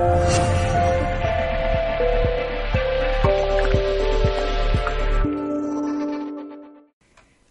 more.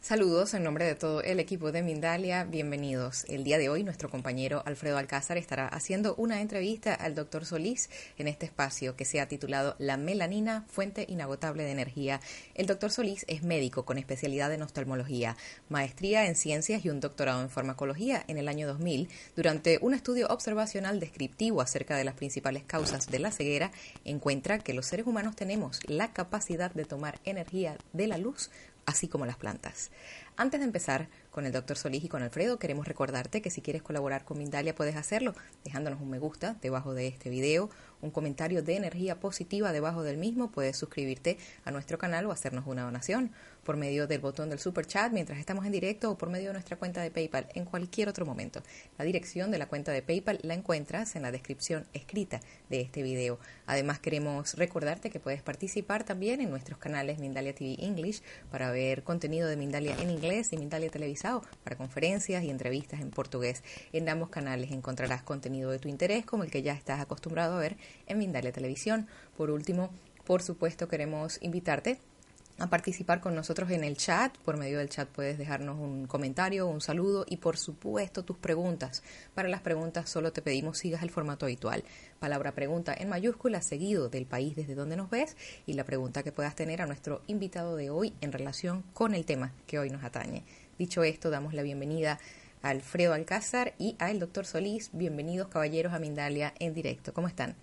Saludos en nombre de todo el equipo de Mindalia, bienvenidos. El día de hoy nuestro compañero Alfredo Alcázar estará haciendo una entrevista al doctor Solís en este espacio que se ha titulado La melanina, fuente inagotable de energía. El doctor Solís es médico con especialidad en oftalmología, maestría en ciencias y un doctorado en farmacología en el año 2000. Durante un estudio observacional descriptivo acerca de las principales causas de la ceguera, encuentra que los seres humanos tenemos la capacidad de tomar energía de la luz así como las plantas. Antes de empezar con el doctor Solís y con Alfredo, queremos recordarte que si quieres colaborar con Mindalia puedes hacerlo dejándonos un me gusta debajo de este video, un comentario de energía positiva debajo del mismo, puedes suscribirte a nuestro canal o hacernos una donación por medio del botón del super chat mientras estamos en directo o por medio de nuestra cuenta de PayPal en cualquier otro momento. La dirección de la cuenta de PayPal la encuentras en la descripción escrita de este video. Además queremos recordarte que puedes participar también en nuestros canales Mindalia TV English para ver contenido de Mindalia en inglés y Mindalia televisado para conferencias y entrevistas en portugués. En ambos canales encontrarás contenido de tu interés como el que ya estás acostumbrado a ver en Mindalia Televisión. Por último, por supuesto queremos invitarte a participar con nosotros en el chat. Por medio del chat puedes dejarnos un comentario, un saludo y por supuesto tus preguntas. Para las preguntas solo te pedimos sigas el formato habitual. Palabra pregunta en mayúscula seguido del país desde donde nos ves y la pregunta que puedas tener a nuestro invitado de hoy en relación con el tema que hoy nos atañe. Dicho esto, damos la bienvenida a Alfredo Alcázar y al doctor Solís. Bienvenidos caballeros a Mindalia en directo. ¿Cómo están?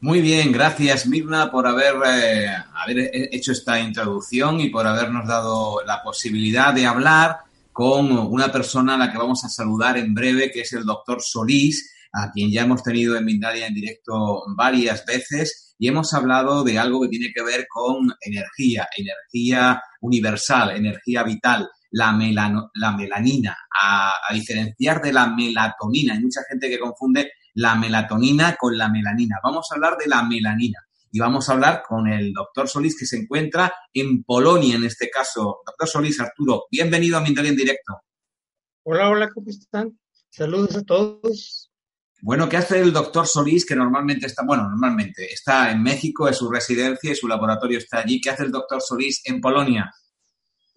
Muy bien, gracias Mirna por haber, eh, hecho esta introducción y por habernos dado la posibilidad de hablar con una persona a la que vamos a saludar en breve, que es el doctor Solís, a quien ya hemos tenido en Mindalia en directo varias veces y hemos hablado de algo que tiene que ver con energía, energía universal, energía vital, la, la melanina, a, a diferenciar de la melatonina. Hay mucha gente que confunde la melatonina con la melanina. Vamos a hablar de la melanina y vamos a hablar con el doctor Solís que se encuentra en Polonia en este caso. Doctor Solís, Arturo, bienvenido a Mindalia en directo. Hola, hola, ¿cómo están? Saludos a todos. Bueno, ¿qué hace el doctor Solís que normalmente está, bueno, normalmente está en México, es su residencia y su laboratorio está allí? ¿Qué hace el doctor Solís en Polonia?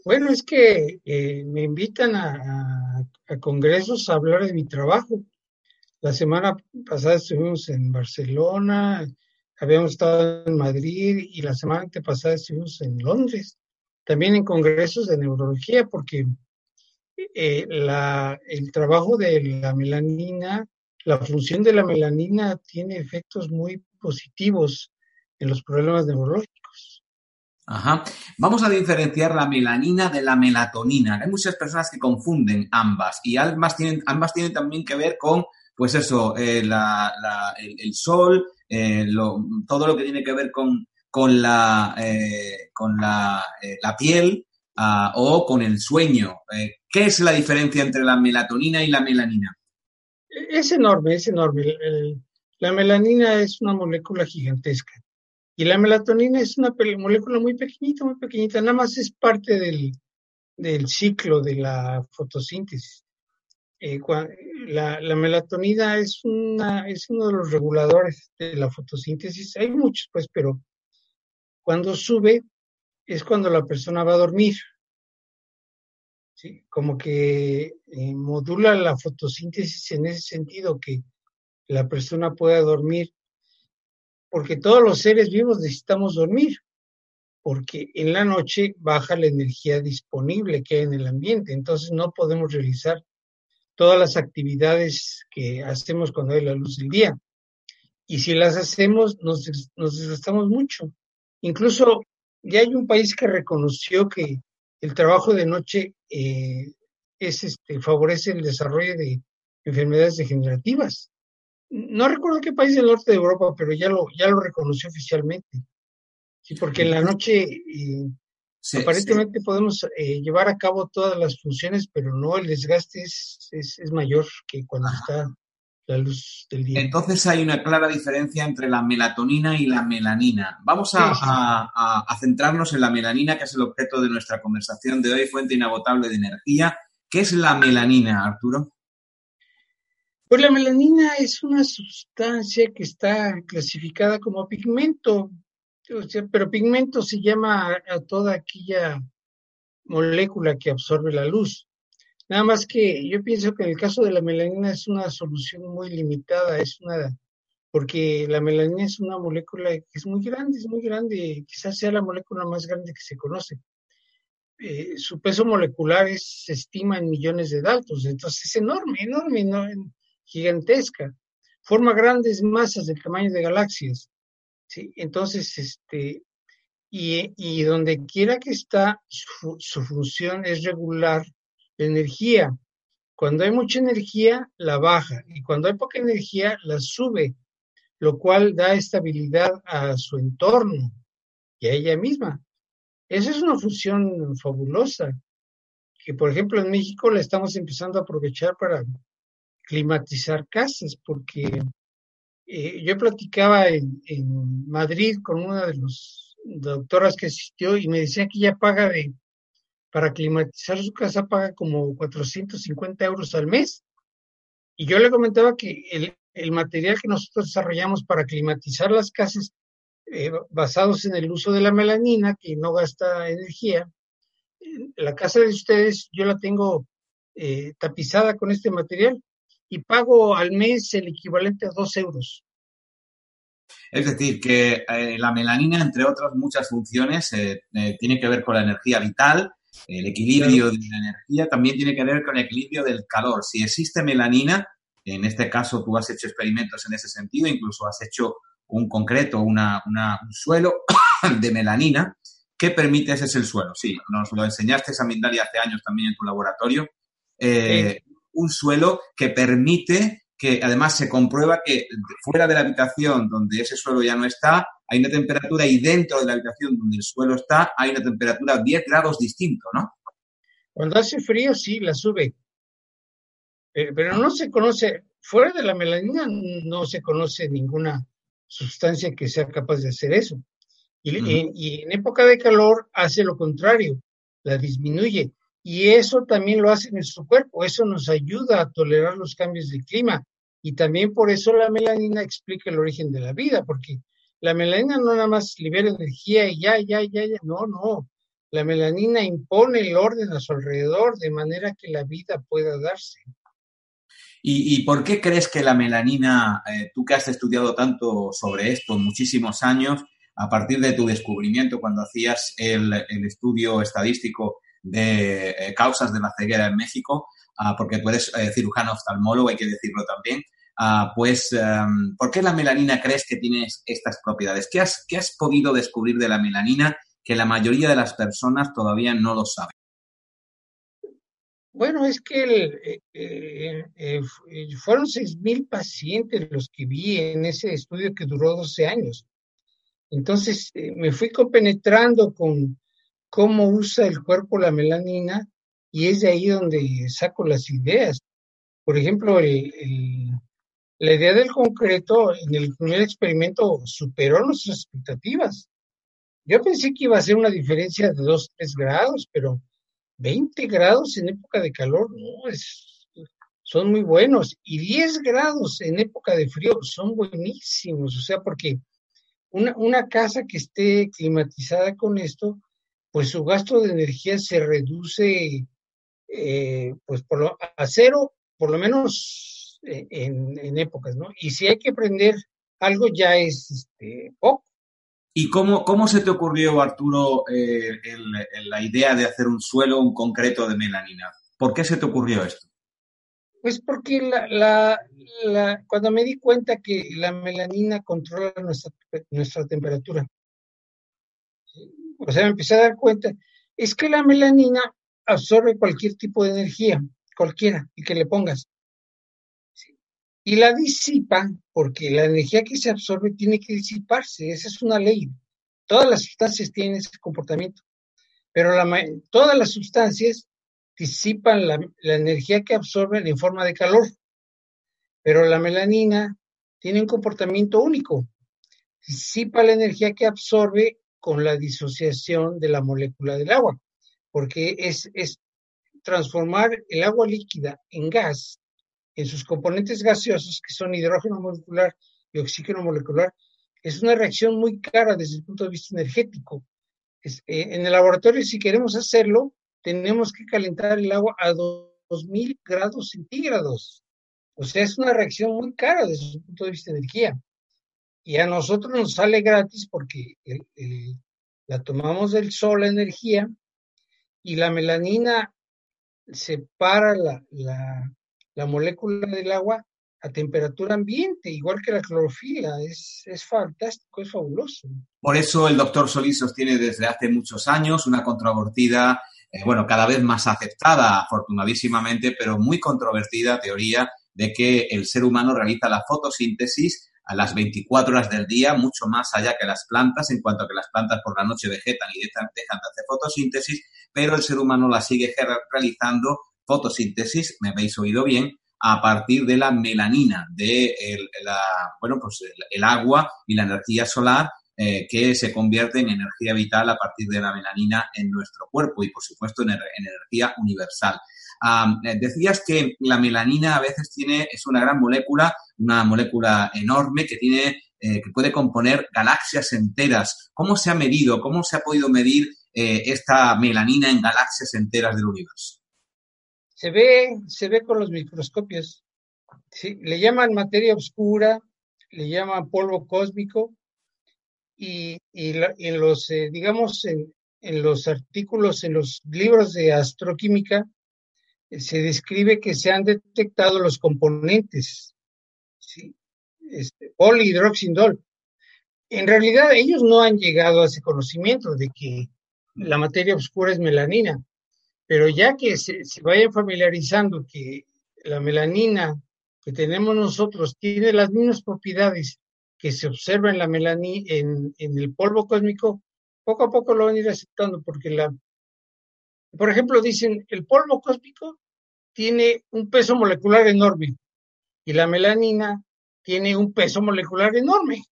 Bueno, es que eh, me invitan a, a, congresos a hablar de mi trabajo. La semana pasada estuvimos en Barcelona, habíamos estado en Madrid y la semana pasada estuvimos en Londres, también en congresos de neurología, porque eh, el trabajo de la melanina, la función de la melanina tiene efectos muy positivos en los problemas neurológicos. Ajá. Vamos a diferenciar la melanina de la melatonina. Hay muchas personas que confunden ambas y ambas tienen, ambas tienen también que ver con pues eso, eh, la, el, sol, eh, todo lo que tiene que ver con, con la, eh, con la, la piel uh, o con el sueño. ¿Qué es la diferencia entre la melatonina y la melanina? Es enorme, es enorme. La melanina es una molécula gigantesca y la melatonina es una molécula muy pequeñita, muy pequeñita, nada más es parte del, del ciclo de la fotosíntesis. La, la, melatonina es, una, es uno de los reguladores de la fotosíntesis. Hay muchos, pues, pero cuando sube es cuando la persona va a dormir. ¿sí? Como que eh, modula la fotosíntesis en ese sentido, que la persona pueda dormir, porque todos los seres vivos necesitamos dormir, porque en la noche baja la energía disponible que hay en el ambiente, entonces no podemos realizar todas las actividades que hacemos cuando hay la luz del día. Y si las hacemos, nos, nos desgastamos mucho. Incluso ya hay un país que reconoció que el trabajo de noche eh, es, este, favorece el desarrollo de enfermedades degenerativas. No recuerdo qué país del norte de Europa, pero ya lo, ya lo reconoció oficialmente. Sí, porque en la noche eh, Aparentemente podemos eh, llevar a cabo todas las funciones, pero no, el desgaste es, es, es mayor que cuando Ajá. está la luz del día. Entonces hay una clara diferencia entre la melatonina y la melanina. Vamos a, sí, a, a, a, centrarnos en la melanina, que es el objeto de nuestra conversación de hoy, fuente inagotable de energía. ¿Qué es la melanina, Arturo? Pues la melanina es una sustancia que está clasificada como pigmento, pero pigmento se llama a toda aquella molécula que absorbe la luz. Nada más que yo pienso que en el caso de la melanina es una solución muy limitada, es una porque la melanina es una molécula que es muy grande, es muy grande, quizás sea la molécula más grande que se conoce. Eh, su peso molecular se estima en millones de datos, entonces es enorme, enorme, enorme gigantesca, forma grandes masas del tamaño de galaxias. ¿Sí? Entonces, este, y, y donde quiera que está, su, su, función es regular la energía. Cuando hay mucha energía, la baja, y cuando hay poca energía, la sube, lo cual da estabilidad a su entorno y a ella misma. Esa es una función fabulosa, que por ejemplo en México la estamos empezando a aprovechar para climatizar casas, porque eh, yo platicaba en, Madrid con una de las doctoras que asistió y me decía que ella paga de, para climatizar su casa, paga como 450 euros al mes. Y yo le comentaba que el, el material que nosotros desarrollamos para climatizar las casas, eh, basados en el uso de la melanina, que no gasta energía, la casa de ustedes yo la tengo eh, tapizada con este material y pago al mes el equivalente a dos euros. Es decir, que eh, la melanina, entre otras muchas funciones, eh, eh, tiene que ver con la energía vital, el equilibrio de la energía, también tiene que ver con el equilibrio del calor. Si existe melanina, en este caso tú has hecho experimentos en ese sentido, incluso has hecho un concreto, una, una, un suelo de melanina. ¿Qué permite ese es el suelo? Sí, nos lo enseñaste a Mindalia hace años también en tu laboratorio. Eh, un suelo que permite que además se comprueba que fuera de la habitación donde ese suelo ya no está, hay una temperatura y dentro de la habitación donde el suelo está, hay una temperatura 10 grados distinto, ¿no? Cuando hace frío, sí, la sube. Pero, pero no se conoce, fuera de la melanina no se conoce ninguna sustancia que sea capaz de hacer eso. Y, uh -huh. y, y en época de calor hace lo contrario, la disminuye. Y eso también lo hace nuestro cuerpo, eso nos ayuda a tolerar los cambios de clima. Y también por eso la melanina explica el origen de la vida, porque la melanina no nada más libera energía y ya, ya, ya, ya, no, no. La melanina impone el orden a su alrededor de manera que la vida pueda darse. ¿Y, por qué crees que la melanina, eh, tú que has estudiado tanto sobre esto muchísimos años, a partir de tu descubrimiento cuando hacías el estudio estadístico de eh, causas de la ceguera en México, uh, porque tú eres eh, cirujano oftalmólogo, hay que decirlo también. Uh, pues, um, ¿por qué la melanina crees que tiene estas propiedades? ¿Qué has, ¿Qué has podido descubrir de la melanina que la mayoría de las personas todavía no lo saben? Bueno, es que el, eh, eh, fueron 6.000 pacientes los que vi en ese estudio que duró 12 años. Entonces eh, me fui compenetrando con cómo usa el cuerpo la melanina y es de ahí donde saco las ideas. Por ejemplo, la idea del concreto en el primer experimento superó nuestras expectativas. Yo pensé que iba a ser una diferencia de 2, 3 grados, pero 20 grados en época de calor, no, es, son muy buenos. Y 10 grados en época de frío son buenísimos, o sea, porque una, una casa que esté climatizada con esto, pues su gasto de energía se reduce eh, pues por lo, a cero, por lo menos eh, en, en, épocas, ¿no? Y si hay que aprender algo ya es este, poco. ¿Y cómo, cómo se te ocurrió, Arturo, eh, el, el, la idea de hacer un suelo, un concreto de melanina? ¿Por qué se te ocurrió esto? Pues porque la, la, la, cuando me di cuenta que la melanina controla nuestra, nuestra temperatura, o sea, empecé a dar cuenta, es que la melanina absorbe cualquier tipo de energía, cualquiera, y que le pongas. Y la disipa, porque la energía que se absorbe tiene que disiparse, esa es una ley. Todas las sustancias tienen ese comportamiento, pero todas las sustancias disipan la energía que absorben en forma de calor, pero la melanina tiene un comportamiento único, disipa la energía que absorbe con la disociación de la molécula del agua, porque es, es transformar el agua líquida en gas en sus componentes gaseosos, que son hidrógeno molecular y oxígeno molecular, es una reacción muy cara desde el punto de vista energético. Eh, en el laboratorio, si queremos hacerlo, tenemos que calentar el agua a 2000 grados centígrados. O sea, es una reacción muy cara desde el punto de vista de energía. Y a nosotros nos sale gratis porque la tomamos del sol, la energía, y la melanina separa la, la molécula del agua a temperatura ambiente, igual que la clorofila. Es, es fantástico, es fabuloso. Por eso el doctor Solís sostiene desde hace muchos años una controvertida, eh, bueno, cada vez más aceptada, afortunadísimamente, pero muy controvertida teoría de que el ser humano realiza la fotosíntesis a las 24 horas del día, mucho más allá que las plantas, en cuanto a que las plantas por la noche vegetan y dejan, de hacer fotosíntesis, pero el ser humano la sigue realizando fotosíntesis, me habéis oído bien, a partir de la melanina, de el, la, bueno, pues el, agua y la energía solar eh, que se convierte en energía vital a partir de la melanina en nuestro cuerpo y, por supuesto, en, energía universal. Eh, decías que la melanina a veces tiene, es una gran molécula, una molécula enorme que tiene, eh, que puede componer galaxias enteras. ¿Cómo se ha medido, cómo se ha podido medir esta melanina en galaxias enteras del universo? Se ve, se ve con los microscopios. ¿sí? Le llaman materia oscura, le llaman polvo cósmico, y, en los, eh, digamos, en, los artículos, en los libros de astroquímica, eh, se describe que se han detectado los componentes. Este, polihidroxindol. En realidad, ellos no han llegado a ese conocimiento de que la materia oscura es melanina, pero ya que se, vayan familiarizando que la melanina que tenemos nosotros tiene las mismas propiedades que se observa en la melanina, en, el polvo cósmico, poco a poco lo van a ir aceptando, porque la, por ejemplo, dicen, el polvo cósmico tiene un peso molecular enorme y la melanina tiene un peso molecular enorme.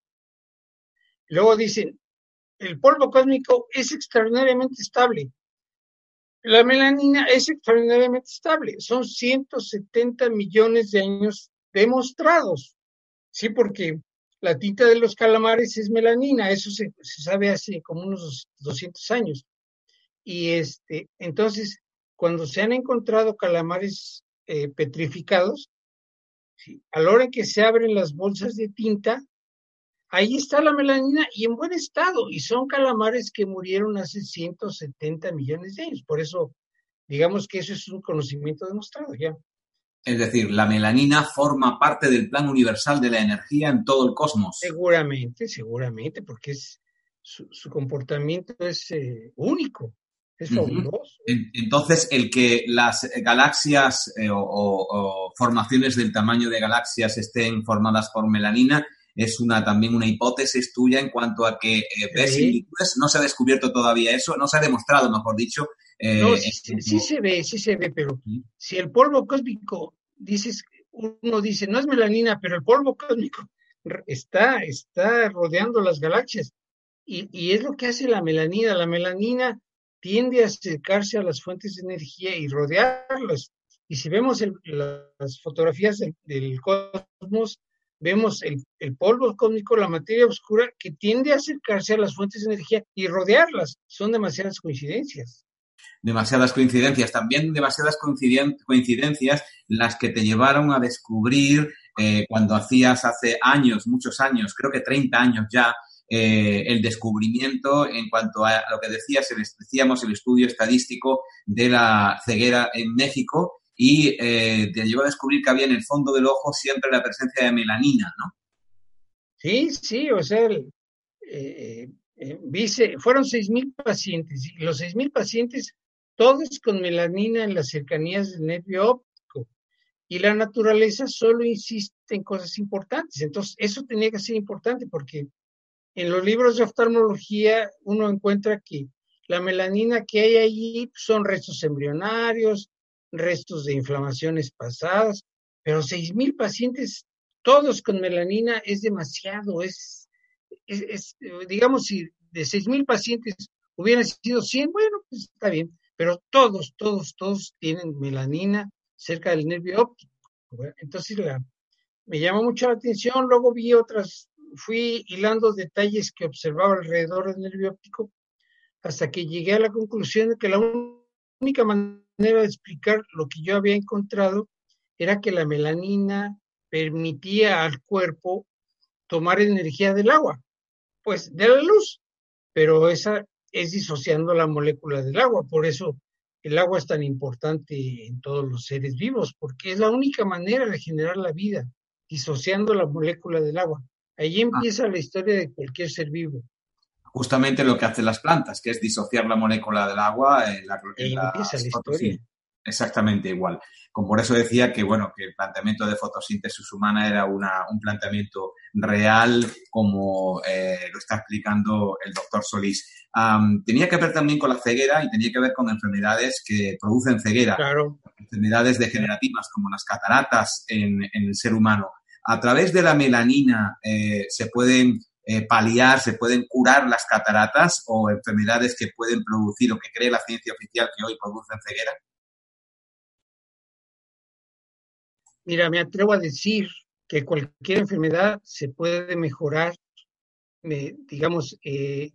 Luego dicen, el polvo cósmico es extraordinariamente estable la melanina es extraordinariamente estable. Son 170 millones de años demostrados. Sí, porque la tinta de los calamares es melanina. Eso se, sabe hace como unos 200 años. Y este, entonces, cuando se han encontrado calamares eh, petrificados, a la hora que se abren las bolsas de tinta, ahí está la melanina y en buen estado, y son calamares que murieron hace 170 millones de años. Por eso, digamos que eso es un conocimiento demostrado ya. Es decir, la melanina forma parte del plan universal de la energía en todo el cosmos. Seguramente, seguramente, porque es, su, comportamiento es eh, único, Entonces, el que las galaxias eh, o formaciones del tamaño de galaxias estén formadas por melanina es una también una hipótesis tuya en cuanto a que eh, ves. No se ha descubierto todavía eso, no se ha demostrado, mejor dicho. Eh, no, sí, se ve, sí se ve, pero si el polvo cósmico, dices, uno dice, no es melanina, pero el polvo cósmico está, está rodeando las galaxias. Y, y es lo que hace la melanina. La melanina tiende a acercarse a las fuentes de energía y rodearlas. Y si vemos las fotografías del cosmos, vemos el, polvo cósmico, la materia oscura, que tiende a acercarse a las fuentes de energía y rodearlas. Son demasiadas coincidencias. Demasiadas coincidencias, también demasiadas coincidencias las que te llevaron a descubrir eh, cuando hacías hace años, muchos años, creo que 30 años ya, eh, el descubrimiento en cuanto a lo que decías, decíamos el estudio estadístico de la ceguera en México y eh, te llevó a descubrir que había en el fondo del ojo siempre la presencia de melanina, ¿no? Sí, sí, o sea, eh, eh, fueron 6.000 pacientes y los 6.000 pacientes todos con melanina en las cercanías del nervio óptico. Y la naturaleza solo insiste en cosas importantes. Entonces, eso tenía que ser importante porque en los libros de oftalmología uno encuentra que la melanina que hay allí son restos embrionarios, restos de inflamaciones pasadas, pero seis mil pacientes, todos con melanina, es demasiado, es, digamos, si de seis mil pacientes hubieran sido 100, bueno, pues está bien, pero todos, todos, todos tienen melanina cerca del nervio óptico. Entonces me llamó mucho la atención, luego vi otras, fui hilando detalles que observaba alrededor del nervio óptico hasta que llegué a la conclusión de que la única manera de explicar lo que yo había encontrado era que la melanina permitía al cuerpo tomar energía del agua, pues de la luz, pero esa es disociando la molécula del agua, por eso el agua es tan importante en todos los seres vivos, porque es la única manera de generar la vida, disociando la molécula del agua. Ahí ah. empieza la historia de cualquier ser vivo. Justamente lo que hacen las plantas, que es disociar la molécula del agua en la, Ahí empieza la historia. Exactamente igual. Como por eso decía que, bueno, que el planteamiento de fotosíntesis humana era una, un planteamiento real, como eh, lo está explicando el doctor Solís. tenía que ver también con la ceguera y tenía que ver con enfermedades que producen ceguera. Claro. Enfermedades degenerativas como las cataratas en, el ser humano. A través de la melanina eh, se pueden eh, paliar, se pueden curar las cataratas o enfermedades que pueden producir o que cree la ciencia oficial que hoy producen ceguera. Mira, me atrevo a decir que cualquier enfermedad se puede mejorar, digamos, eh,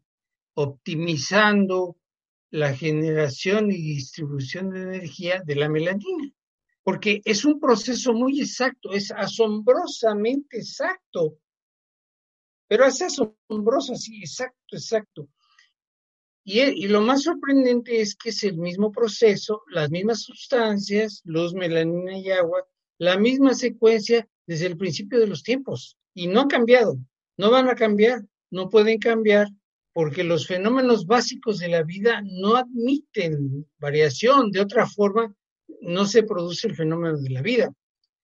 optimizando la generación y distribución de energía de la melanina, porque es un proceso muy exacto, es asombrosamente exacto, pero es asombroso, sí, exacto, exacto. Y, y, lo más sorprendente es que es el mismo proceso, las mismas sustancias, luz, melanina y agua, la misma secuencia desde el principio de los tiempos y no han cambiado, no van a cambiar, no pueden cambiar porque los fenómenos básicos de la vida no admiten variación, de otra forma no se produce el fenómeno de la vida.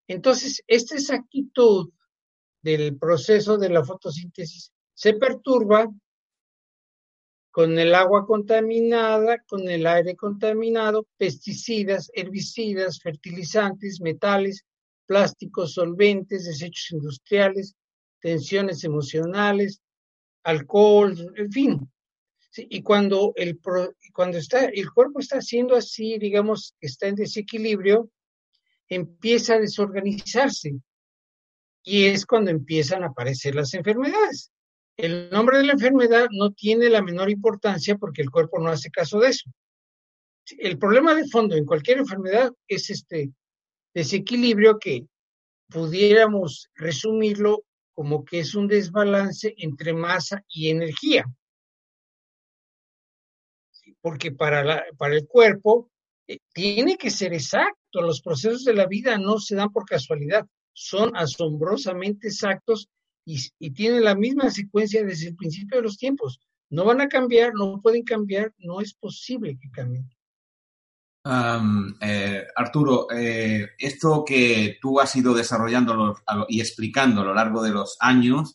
Entonces, esta exactitud del proceso de la fotosíntesis se perturba con el agua contaminada, con el aire contaminado, pesticidas, herbicidas, fertilizantes, metales, plásticos, solventes, desechos industriales, tensiones emocionales, alcohol, en fin. Y cuando el, cuando está, el cuerpo está haciendo así, digamos, está en desequilibrio, empieza a desorganizarse. Y es cuando empiezan a aparecer las enfermedades. El nombre de la enfermedad no tiene la menor importancia porque el cuerpo no hace caso de eso. El problema de fondo en cualquier enfermedad es este desequilibrio que pudiéramos resumirlo como que es un desbalance entre masa y energía. Porque para, la, para el cuerpo eh, tiene que ser exacto, los procesos de la vida no se dan por casualidad, son asombrosamente exactos y, tienen la misma secuencia desde el principio de los tiempos. No van a cambiar, no pueden cambiar, no es posible que cambien. Eh, Arturo, eh, esto que tú has ido desarrollando y explicando a lo largo de los años,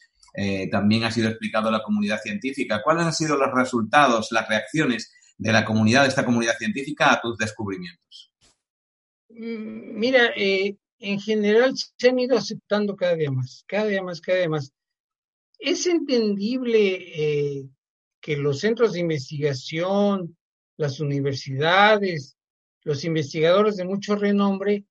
también ha sido explicado a la comunidad científica. ¿Cuáles han sido los resultados, las reacciones de la comunidad, de esta comunidad científica a tus descubrimientos? Mm, mira, en general se han ido aceptando cada día más, cada día más, cada día más. Es entendible eh, que los centros de investigación, las universidades, los investigadores de mucho renombre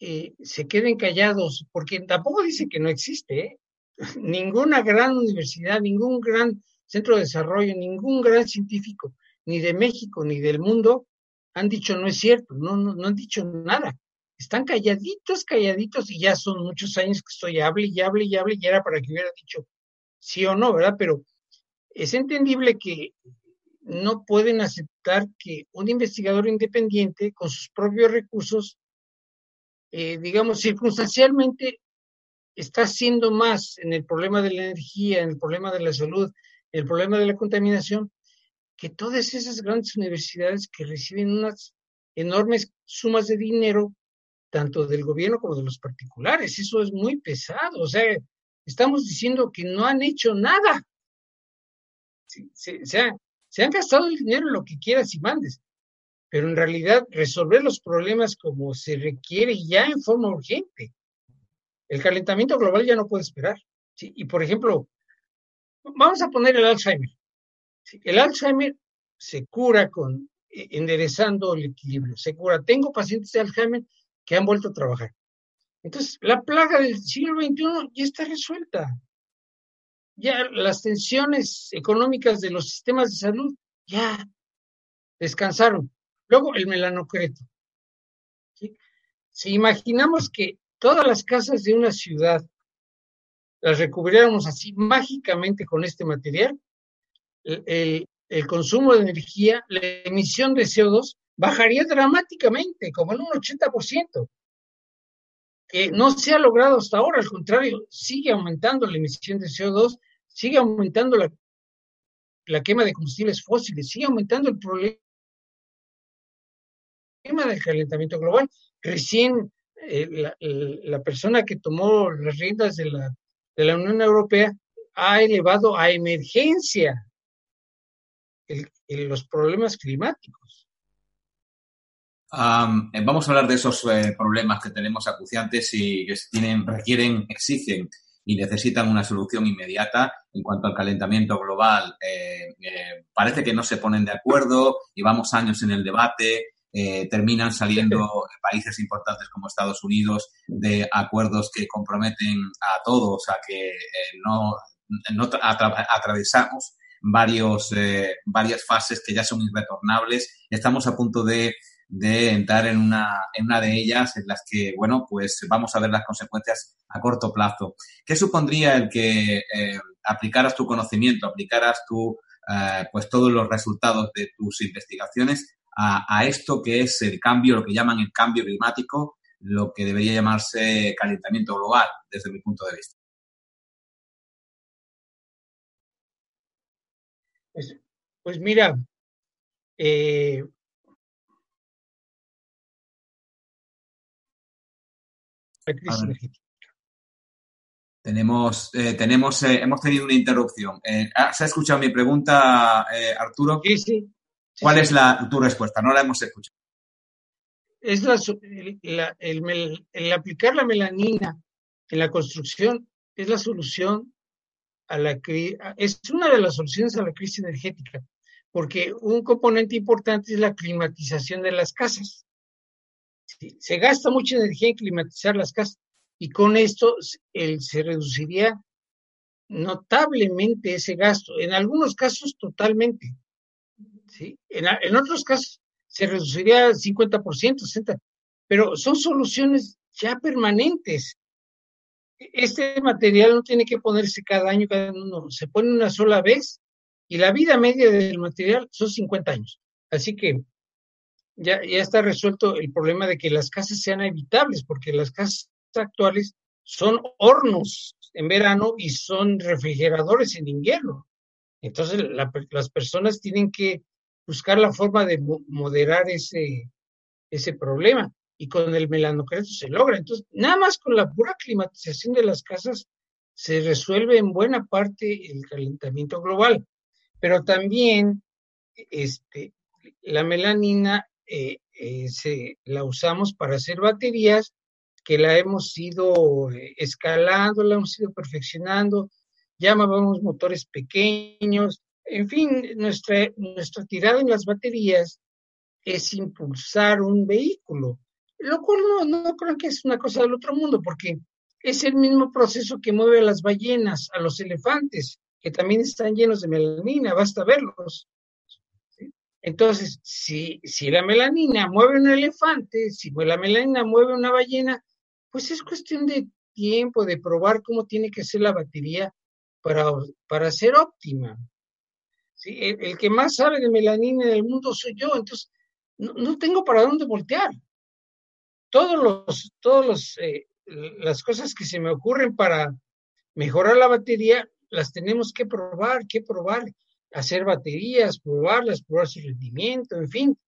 eh, se queden callados, porque tampoco dice que no existe. ¿eh? Ninguna gran universidad, ningún gran centro de desarrollo, ningún gran científico, ni de México ni del mundo, han dicho no es cierto, no, no, no han dicho nada están calladitos, calladitos, y ya son muchos años que estoy hable y hable y hable, y era para que hubiera dicho sí o no, ¿verdad? Pero es entendible que no pueden aceptar que un investigador independiente, con sus propios recursos, eh, digamos, circunstancialmente, está haciendo más en el problema de la energía, en el problema de la salud, en el problema de la contaminación, que todas esas grandes universidades que reciben unas enormes sumas de dinero tanto del gobierno como de los particulares. Eso es muy pesado. O sea, estamos diciendo que no han hecho nada. Se, se, han gastado el dinero en lo que quieras y mandes, pero en realidad resolver los problemas como se requiere ya en forma urgente. El calentamiento global ya no puede esperar. Y por ejemplo, vamos a poner el Alzheimer. El Alzheimer se cura con eh, enderezando el equilibrio. Se cura. Tengo pacientes de Alzheimer que han vuelto a trabajar. Entonces, la plaga del siglo XXI ya está resuelta. Ya las tensiones económicas de los sistemas de salud ya descansaron. Luego, el melanocreto. Si imaginamos que todas las casas de una ciudad las recubriéramos así mágicamente con este material, el, consumo de energía, la emisión de CO2 bajaría dramáticamente, como en un 80%, que no se ha logrado hasta ahora, al contrario, sigue aumentando la emisión de CO2, sigue aumentando la, quema de combustibles fósiles, sigue aumentando el problema del calentamiento global. Recién eh, la, la, persona que tomó las riendas de la, de la Unión Europea ha elevado a emergencia el, los problemas climáticos. Um, vamos a hablar de esos eh, problemas que tenemos acuciantes y que tienen, requieren, exigen y necesitan una solución inmediata en cuanto al calentamiento global. Eh, eh, parece que no se ponen de acuerdo, llevamos años en el debate, terminan saliendo países importantes como Estados Unidos de acuerdos que comprometen a todos a que no, no atravesamos varios, eh, varias fases que ya son irretornables. Estamos a punto de, de entrar en una, en una de ellas en las que, bueno, pues vamos a ver las consecuencias a corto plazo. ¿Qué supondría el que eh, aplicaras tu conocimiento, aplicaras tu, eh, pues todos los resultados de tus investigaciones a, a esto que es el cambio, lo que llaman el cambio climático, lo que debería llamarse calentamiento global, desde mi punto de vista? Pues, pues mira, eh, Tenemos, eh, tenemos, eh, hemos tenido una interrupción. Ah, ¿Se ha escuchado mi pregunta, Arturo? Sí, sí. ¿Cuál es la, tu respuesta? No la hemos escuchado. Es la, el, el aplicar la melanina en la construcción es la solución a la es una de las soluciones a la crisis energética, porque un componente importante es la climatización de las casas. Se gasta mucha energía en climatizar las casas y con esto el, se reduciría notablemente ese gasto, en algunos casos totalmente. ¿sí? En, otros casos se reduciría 50%, 60%, pero son soluciones ya permanentes este material no tiene que ponerse cada año, cada uno, se pone una sola vez y la vida media del material son 50 años. Así que ya, está resuelto el problema de que las casas sean habitables, porque las casas actuales son hornos en verano y son refrigeradores en invierno. Entonces las personas tienen que buscar la forma de moderar ese, ese problema y con el melanocreto se logra. Entonces, nada más con la pura climatización de las casas se resuelve en buena parte el calentamiento global. Pero también este, la melanina eh, eh, se, la usamos para hacer baterías que la hemos ido eh, escalando, la hemos ido perfeccionando, llamábamos motores pequeños, en fin, nuestra, nuestra tirada en las baterías es impulsar un vehículo lo cual no, no creo que es una cosa del otro mundo, porque es el mismo proceso que mueve a las ballenas, a los elefantes, que también están llenos de melanina, basta verlos. Entonces, si, si la melanina mueve un elefante, si la melanina mueve una ballena, pues es cuestión de tiempo, de probar cómo tiene que ser la batería para, para ser óptima. El, que más sabe de melanina en el mundo soy yo, entonces no, no tengo para dónde voltear todos los, todos los, eh, las cosas que se me ocurren para mejorar la batería, las tenemos que probar, que probar, hacer baterías, probarlas, probar su rendimiento, en fin,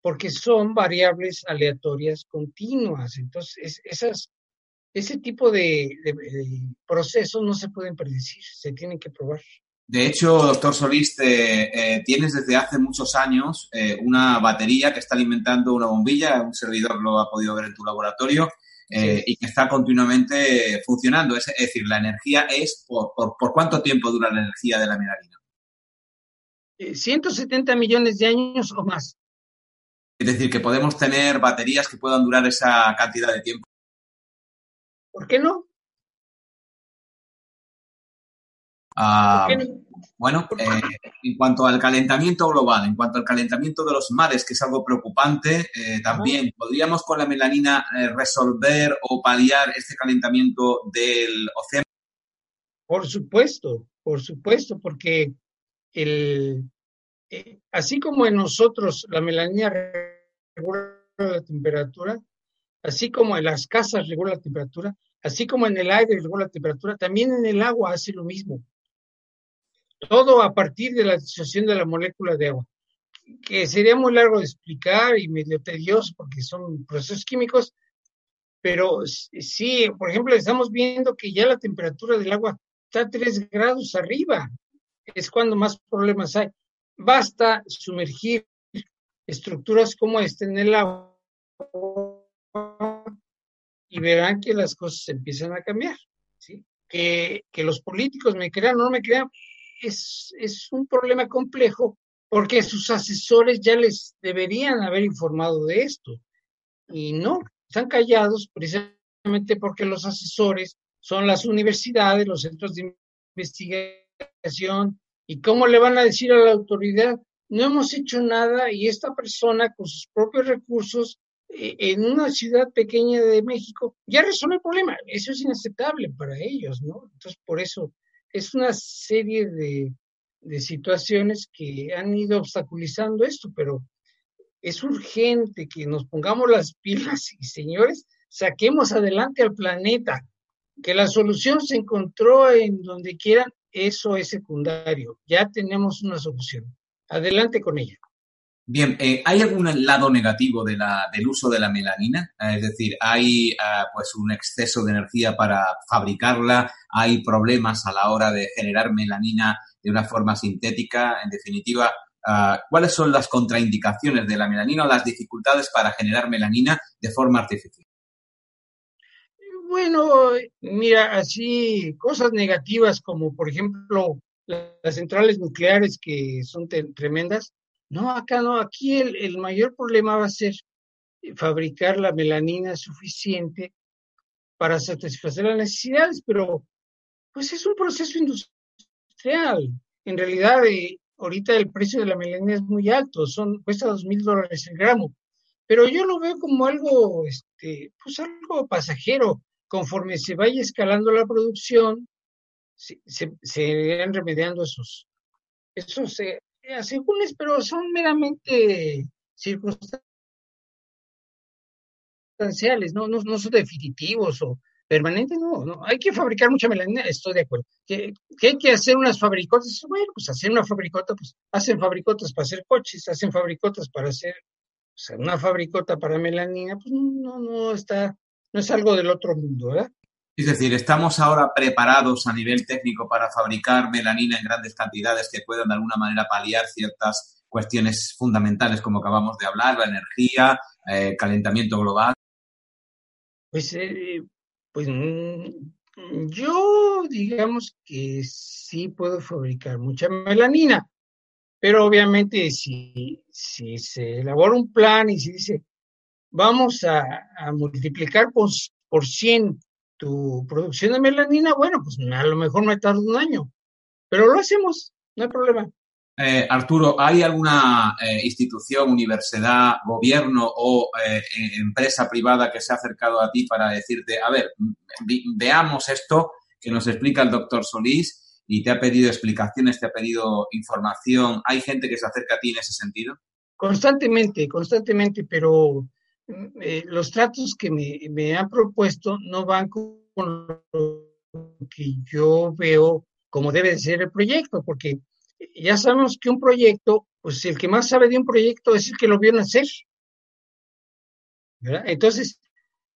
porque son variables aleatorias continuas. Entonces, esas, ese tipo de, procesos no se pueden predecir, se tienen que probar. De hecho, doctor Solís, eh, tienes desde hace muchos años eh, una batería que está alimentando una bombilla, un servidor lo ha podido ver en tu laboratorio, eh, y que está continuamente funcionando. Es, decir, la energía es, por, por, cuánto tiempo dura la energía de la melanina? 170 millones de años o más. Es decir, que podemos tener baterías que puedan durar esa cantidad de tiempo. ¿Por qué no? Ah, bueno, eh, en cuanto al calentamiento global, en cuanto al calentamiento de los mares, que es algo preocupante, eh, también podríamos con la melanina eh, resolver o paliar este calentamiento del océano. Por supuesto, por supuesto, porque el, así como en nosotros la melanina regula la temperatura, así como en las casas regula la temperatura, así como en el aire regula la temperatura, también en el agua hace lo mismo. Todo a partir de la disociación de la molécula de agua, que sería muy largo de explicar y medio tedioso porque son procesos químicos, pero sí, por ejemplo, estamos viendo que ya la temperatura del agua está a 3 grados arriba, es cuando más problemas hay. Basta sumergir estructuras como esta en el agua y verán que las cosas empiezan a cambiar. ¿sí? Que, que los políticos me crean o no me crean, es, es un problema complejo porque sus asesores ya les deberían haber informado de esto. Y no, están callados precisamente porque los asesores son las universidades, los centros de investigación. ¿Y cómo le van a decir a la autoridad? No hemos hecho nada y esta persona con sus propios recursos eh, en una ciudad pequeña de México ya resuelve el problema. Eso es inaceptable para ellos, ¿no? Entonces, por eso es una serie de, situaciones que han ido obstaculizando esto, pero es urgente que nos pongamos las pilas y señores, saquemos adelante al planeta. Que la solución se encontró en donde quieran, eso es secundario. Ya tenemos una solución. Adelante con ella. Bien, eh, ¿hay algún lado negativo de la, del uso de la melanina? Eh, es decir, ¿hay ah, pues un exceso de energía para fabricarla? ¿Hay problemas a la hora de generar melanina de una forma sintética? En definitiva, ah, ¿cuáles son las contraindicaciones de la melanina o las dificultades para generar melanina de forma artificial? Bueno, mira, así cosas negativas como por ejemplo las centrales nucleares que son tremendas, no, acá no, aquí el, mayor problema va a ser fabricar la melanina suficiente para satisfacer las necesidades, pero pues es un proceso industrial. En realidad, eh, ahorita el precio de la melanina es muy alto, son, cuesta dos mil dólares el gramo, pero yo lo veo como algo, este, pues algo pasajero. Conforme se vaya escalando la producción, se, se, irán remediando esos, esos eh, asegúnes, pero son meramente circunstanciales, no, no, no son definitivos o permanentes, no, no, hay que fabricar mucha melanina, estoy de acuerdo. Que, hay que hacer unas fabricotas, bueno, pues hacer una fabricota, pues hacen fabricotas para hacer coches, hacen fabricotas para hacer, una fabricota para melanina, pues no, no está, no es algo del otro mundo, ¿verdad? Es decir, estamos ahora preparados a nivel técnico para fabricar melanina en grandes cantidades que puedan de alguna manera paliar ciertas cuestiones fundamentales como acabamos de hablar, la energía, eh, calentamiento global. Pues, eh, pues mm, yo digamos que sí puedo fabricar mucha melanina, pero obviamente si, se elabora un plan y se dice, vamos a, multiplicar por, por 100 tu producción de melanina, bueno, pues a lo mejor me tarda un año, pero lo hacemos, no hay problema. Eh, Arturo, ¿hay alguna eh, institución, universidad, gobierno o eh, empresa privada que se ha acercado a ti para decirte, a ver, veamos esto que nos explica el doctor Solís y te ha pedido explicaciones, te ha pedido información? ¿Hay gente que se acerca a ti en ese sentido? Constantemente, constantemente, pero eh, los tratos que me, han propuesto no van con lo que yo veo como debe de ser el proyecto, porque ya sabemos que un proyecto, pues el que más sabe de un proyecto es el que lo vio nacer. Entonces,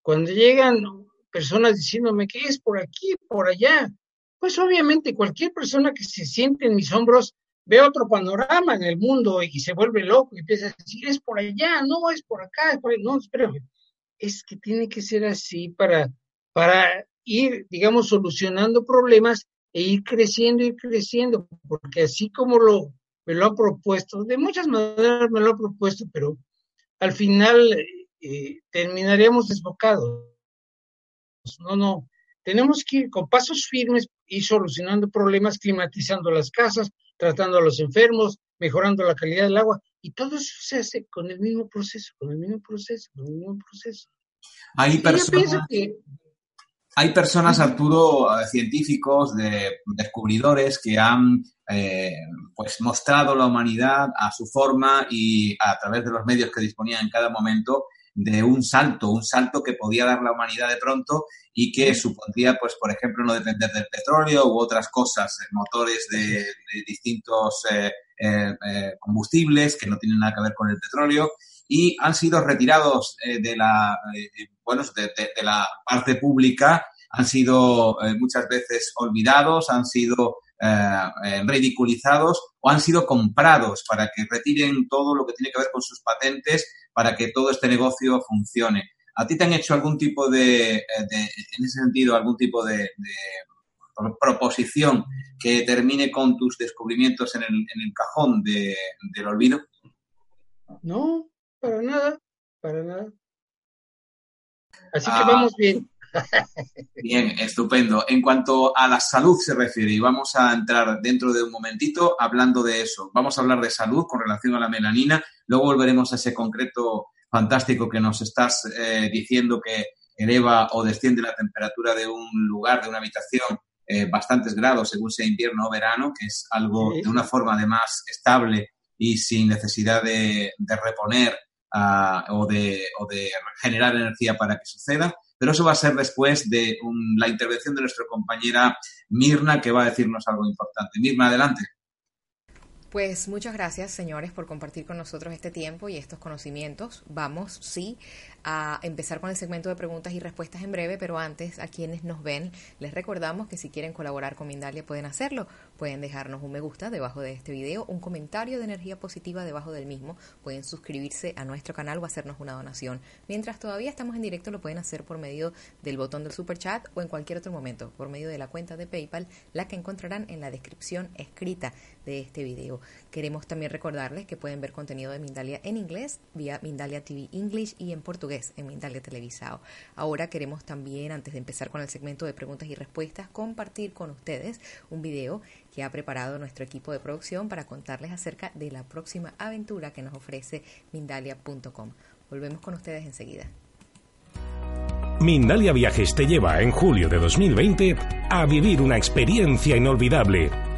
cuando llegan personas diciéndome que es por aquí, por allá, pues obviamente cualquier persona que se siente en mis hombros ve otro panorama en el mundo y se vuelve loco y empieza a decir, es por allá, no, es por acá, es por no, espérame. Es que tiene que ser así para, para ir, digamos, solucionando problemas e ir creciendo y creciendo, porque así como lo, me lo ha propuesto, de muchas maneras me lo ha propuesto, pero al final eh, terminaríamos desbocados. No, no. Tenemos que ir con pasos firmes y solucionando problemas, climatizando las casas, tratando a los enfermos, mejorando la calidad del agua. Y todo eso se hace con el mismo proceso, con el mismo proceso, con el mismo proceso. Hay personas, hay personas, Arturo, eh, científicos, de, descubridores que han eh, pues mostrado la humanidad a su forma y a través de los medios que disponían en cada momento de un salto, un salto que podía dar la humanidad de pronto y que supondría, pues, por ejemplo, no depender del petróleo u otras cosas, eh, motores de, distintos combustibles que no tienen nada que ver con el petróleo y han sido retirados eh, de, la, eh, bueno, de, la parte pública, han sido eh, muchas veces olvidados, han sido ridiculizados o han sido comprados para que retiren todo lo que tiene que ver con sus patentes para que todo este negocio funcione. ¿A ti te han hecho algún tipo de, en ese sentido, algún tipo de, proposición que termine con tus descubrimientos en el, en el cajón del olvido? No, para nada, para nada. Así que ah. vamos bien. Bien, estupendo. En cuanto a la salud se refiere, y vamos a entrar dentro de un momentito hablando de eso. Vamos a hablar de salud con relación a la melanina. Luego volveremos a ese concreto fantástico que nos estás eh, diciendo que eleva o desciende la temperatura de un lugar, de una habitación, eh, bastantes grados según sea invierno o verano, que es algo de una forma además estable y sin necesidad de reponer o, de, o de generar energía para que suceda. Pero eso va a ser después de la intervención de nuestra compañera Mirna, que va a decirnos algo importante. Mirna, adelante. Pues muchas gracias, señores, por compartir con nosotros este tiempo y estos conocimientos. Vamos, sí, a empezar con el segmento de preguntas y respuestas en breve, pero antes a quienes nos ven les recordamos que si quieren colaborar con Mindalia pueden hacerlo. Pueden dejarnos un me gusta debajo de este video, un comentario de energía positiva debajo del mismo, pueden suscribirse a nuestro canal o hacernos una donación. Mientras todavía estamos en directo lo pueden hacer por medio del botón del super chat o en cualquier otro momento por medio de la cuenta de PayPal, la que encontrarán en la descripción escrita de este video. Queremos también recordarles que pueden ver contenido de Mindalia en inglés vía Mindalia TV English y en portugués en Mindalia Televisado. Ahora queremos también, antes de empezar con el segmento de preguntas y respuestas, compartir con ustedes un video que ha preparado nuestro equipo de producción para contarles acerca de la próxima aventura que nos ofrece Mindalia.com. Volvemos con ustedes enseguida. Mindalia Viajes te lleva en julio de 2020 a vivir una experiencia inolvidable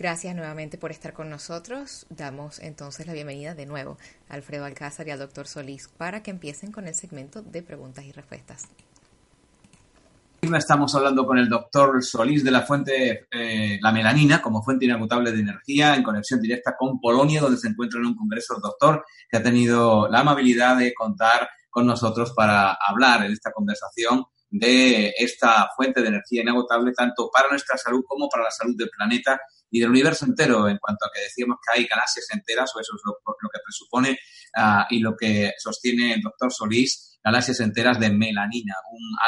Gracias nuevamente por estar con nosotros. Damos entonces la bienvenida de nuevo a Alfredo Alcázar y al doctor Solís para que empiecen con el segmento de preguntas y respuestas. Estamos hablando con el doctor Solís de la fuente, eh, la melanina, como fuente inagotable de energía, en conexión directa con Polonia, donde se encuentra en un congreso el doctor, que ha tenido la amabilidad de contar con nosotros para hablar en esta conversación de esta fuente de energía inagotable, tanto para nuestra salud como para la salud del planeta y del universo entero, en cuanto a que decíamos que hay galaxias enteras, o eso es lo, que presupone ah, y lo que sostiene el doctor Solís, galaxias enteras de melanina,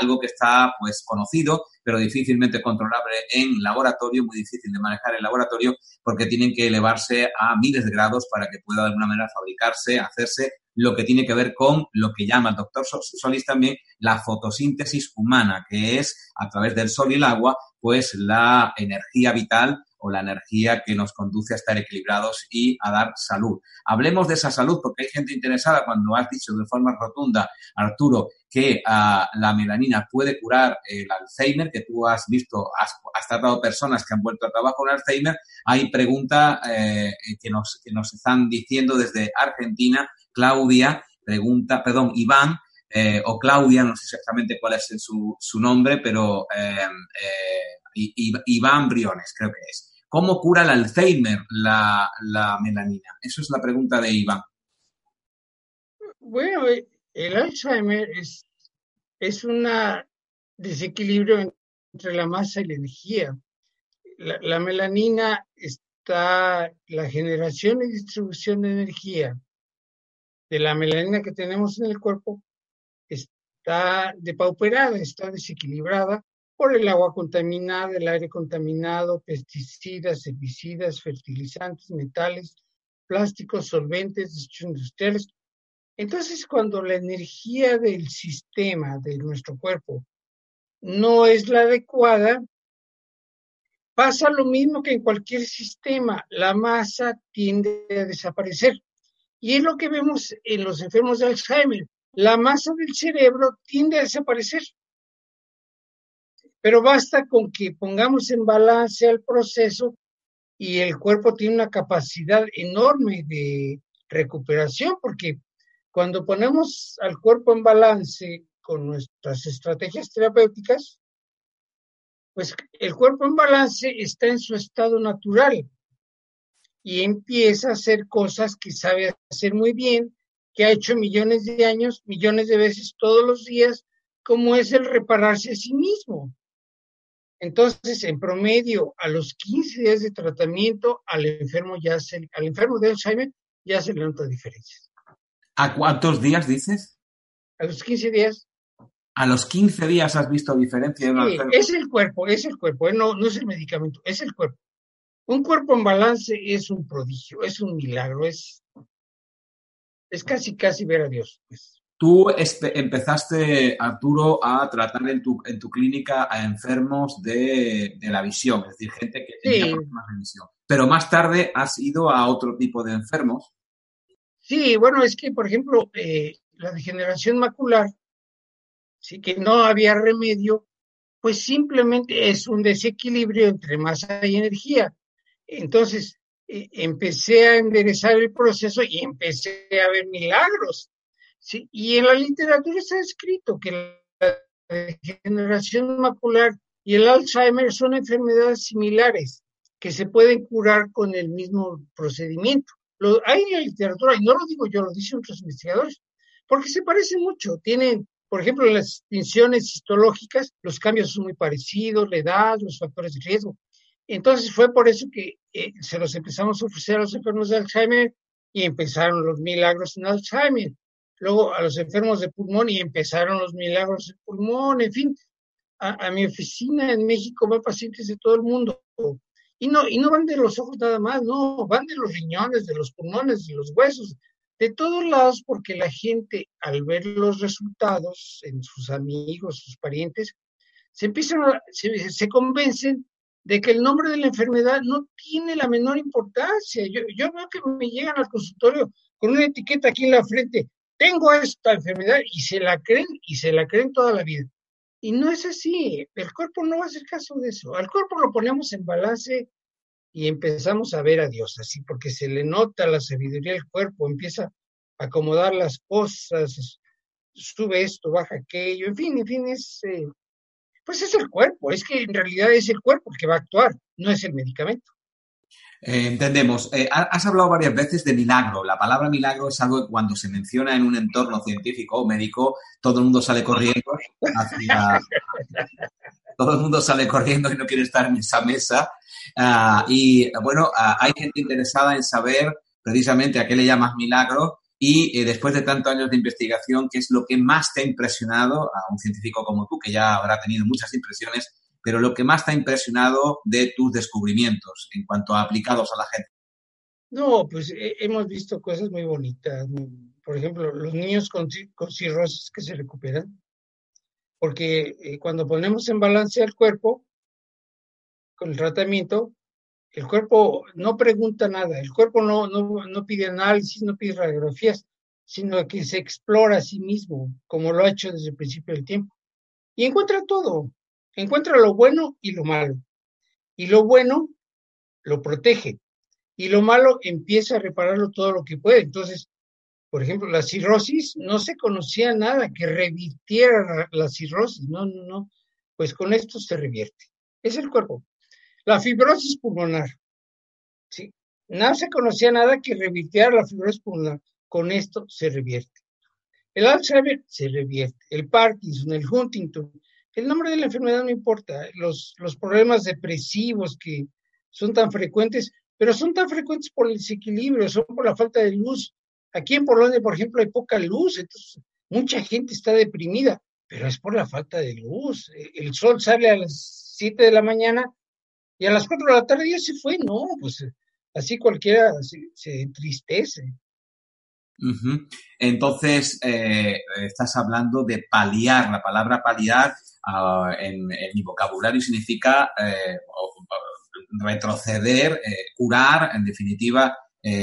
algo que está pues conocido, pero difícilmente controlable en laboratorio, muy difícil de manejar en laboratorio, porque tienen que elevarse a miles de grados para que pueda de alguna manera fabricarse, hacerse lo que tiene que ver con lo que llama el doctor Solís también la fotosíntesis humana, que es a través del sol y el agua, pues la energía vital o la energía que nos conduce a estar equilibrados y a dar salud. Hablemos de esa salud porque hay gente interesada cuando has dicho de forma rotunda, Arturo, que ah, la melanina puede curar el Alzheimer, que tú has visto, has, tratado personas que han vuelto a trabajar con Alzheimer. Hay pregunta eh, que, nos, que nos están diciendo desde Argentina, Claudia, pregunta, perdón, Iván, eh, o Claudia, no sé exactamente cuál es su, su nombre, pero eh, Iván Briones, creo que es. ¿Cómo cura el Alzheimer la, melanina? Eso es la pregunta de Iván. Bueno, eh, el Alzheimer es, es un desequilibrio entre la masa y la energía. La, melanina está, la generación y distribución de energía de la melanina que tenemos en el cuerpo está depauperada, está desequilibrada por el agua contaminada, el aire contaminado, pesticidas, herbicidas, fertilizantes, metales, plásticos, solventes, desechos industriales. Entonces, cuando la energía del sistema de nuestro cuerpo no es la adecuada, pasa lo mismo que en cualquier sistema, la masa tiende a desaparecer. Y es lo que vemos en los enfermos de Alzheimer. La masa del cerebro tiende a desaparecer. Pero basta con que pongamos en balance el proceso y el cuerpo tiene una capacidad enorme de recuperación, porque cuando ponemos al cuerpo en balance con nuestras estrategias terapéuticas, pues el cuerpo en balance está en su estado natural y empieza a hacer cosas que sabe hacer muy bien, que ha hecho millones de años, millones de veces todos los días, como es el repararse a sí mismo. Entonces, en promedio, a los 15 días de tratamiento, al enfermo ya se, al enfermo de Alzheimer ya se le nota diferencias. ¿A cuántos días dices? A los 15 días. ¿A los 15 días has visto diferencia? sí, es el cuerpo, es el cuerpo, ¿eh? no, no es el medicamento, es el cuerpo. Un cuerpo en balance es un prodigio, es un milagro, es, es casi, casi ver a Dios. Pues. Tú empezaste, Arturo, a tratar en tu, en tu clínica a enfermos de, la visión, es decir, gente que tenía problemas de visión. Pero más tarde has ido a otro tipo de enfermos. Sí, bueno, es que, por ejemplo, eh, la degeneración macular, sí que no había remedio, pues simplemente es un desequilibrio entre masa y energía. Entonces, eh, empecé a enderezar el proceso y empecé a ver milagros. ¿Sí? Y en la literatura está escrito que la degeneración macular y el Alzheimer son enfermedades similares que se pueden curar con el mismo procedimiento. Lo, hay en la literatura, y no lo digo yo, lo dicen otros investigadores, porque se parecen mucho. Tienen, por ejemplo, las distinciones histológicas, los cambios son muy parecidos, la edad, los factores de riesgo. Entonces fue por eso que eh, se los empezamos a ofrecer a los enfermos de Alzheimer y empezaron los milagros en Alzheimer luego a los enfermos de pulmón y empezaron los milagros de pulmón, en fin, a, mi oficina en México van pacientes de todo el mundo. Y no, y no van de los ojos nada más, no, van de los riñones, de los pulmones, de los huesos, de todos lados, porque la gente al ver los resultados en sus amigos, sus parientes, se empiezan se, se, convencen de que el nombre de la enfermedad no tiene la menor importancia. Yo, yo veo que me llegan al consultorio con una etiqueta aquí en la frente, tengo esta enfermedad y se la creen y se la creen toda la vida. Y no es así, el cuerpo no va a hacer caso de eso. Al cuerpo lo ponemos en balance y empezamos a ver a Dios así, porque se le nota la sabiduría del cuerpo, empieza a acomodar las cosas, sube esto, baja aquello, en fin, en fin, es, eh, pues es el cuerpo, es que en realidad es el cuerpo el que va a actuar, no es el medicamento. Eh, entendemos. Eh, has hablado varias veces de milagro. La palabra milagro es algo que cuando se menciona en un entorno científico o médico, todo el mundo sale corriendo hacia... todo el mundo sale corriendo y no quiere estar en esa mesa. Ah, y bueno, ah, hay gente interesada en saber precisamente a qué le llamas milagro y eh, después de tantos años de investigación, ¿qué es lo que más te ha impresionado a un científico como tú, que ya habrá tenido muchas impresiones pero lo que más te ha impresionado de tus descubrimientos en cuanto a aplicados a la gente. No, pues eh, hemos visto cosas muy bonitas. Por ejemplo, los niños con, cirrosis que se recuperan, porque eh, cuando ponemos en balance al cuerpo con el tratamiento, el cuerpo no pregunta nada, el cuerpo no, no, no pide análisis, no pide radiografías, sino que se explora a sí mismo, como lo ha hecho desde el principio del tiempo. Y encuentra todo, encuentra lo bueno y lo malo. Y lo bueno lo protege. Y lo malo empieza a repararlo todo lo que puede. Entonces, por ejemplo, la cirrosis, no se conocía nada que revirtiera la cirrosis. No, no, no. Pues con esto se revierte. Es el cuerpo. La fibrosis pulmonar. ¿sí? No se conocía nada que revirtiera la fibrosis pulmonar. Con esto se revierte. El Alzheimer se revierte, el Parkinson, el Huntington, el nombre de la enfermedad no importa, los, los problemas depresivos que son tan frecuentes, pero son tan frecuentes por el desequilibrio, son por la falta de luz. Aquí en Polonia, por ejemplo, hay poca luz, entonces mucha gente está deprimida, pero es por la falta de luz. El sol sale a las 7 de la mañana y a las 4 de la tarde ya se fue, no, pues así cualquiera se, entristece. Entonces, eh, estás hablando de paliar. La palabra paliar ah, en, mi vocabulario significa eh, retroceder, eh, curar, en definitiva,